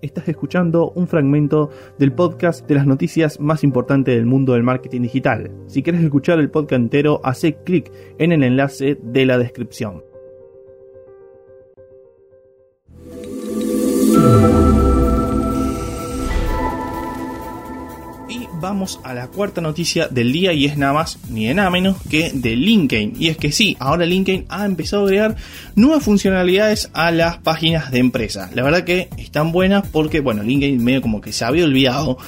Estás escuchando un fragmento del podcast de las noticias más importantes del mundo del marketing digital. Si quieres escuchar el podcast entero, hace clic en el enlace de la descripción. Vamos a la cuarta noticia del día y es nada más ni de nada menos que de LinkedIn. Y es que sí, ahora LinkedIn ha empezado a agregar nuevas funcionalidades a las páginas de empresa. La verdad que están buenas porque, bueno, LinkedIn medio como que se había olvidado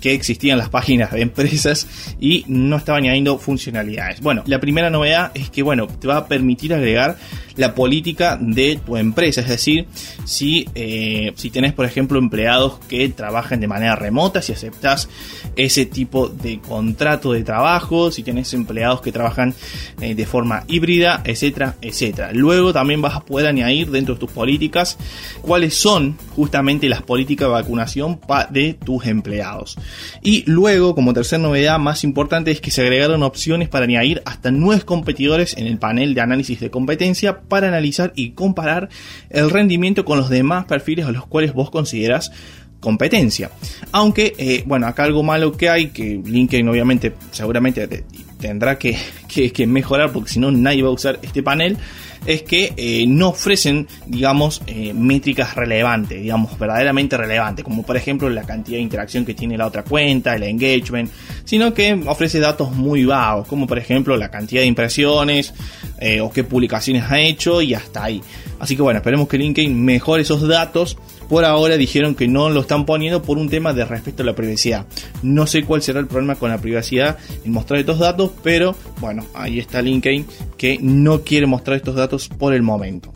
que existían las páginas de empresas y no estaba añadiendo funcionalidades. Bueno, la primera novedad es que, bueno, te va a permitir agregar la política de tu empresa. Es decir, si, eh, si tenés, por ejemplo, empleados que trabajan de manera remota, si aceptas ese tipo de contrato de trabajo, si tenés empleados que trabajan eh, de forma híbrida, etcétera, etcétera. Luego también vas a poder añadir dentro de tus políticas cuáles son justamente las políticas de vacunación de tus empleados. Y luego, como tercera novedad más importante, es que se agregaron opciones para añadir hasta nueve competidores en el panel de análisis de competencia para analizar y comparar el rendimiento con los demás perfiles a los cuales vos consideras competencia. Aunque, eh, bueno, acá algo malo que hay, que LinkedIn obviamente seguramente tendrá que, que, mejorar porque si no nadie va a usar este panel es que eh, no ofrecen digamos eh, métricas relevantes digamos verdaderamente relevantes como por ejemplo la cantidad de interacción que tiene la otra cuenta el engagement sino que ofrece datos muy vagos como por ejemplo la cantidad de impresiones eh, o qué publicaciones ha hecho y hasta ahí. Así que bueno esperemos que LinkedIn mejore esos datos por ahora dijeron que no lo están poniendo por un tema de respeto a la privacidad. No sé cuál será el problema con la privacidad en mostrar estos datos, pero bueno, ahí está LinkedIn que no quiere mostrar estos datos por el momento.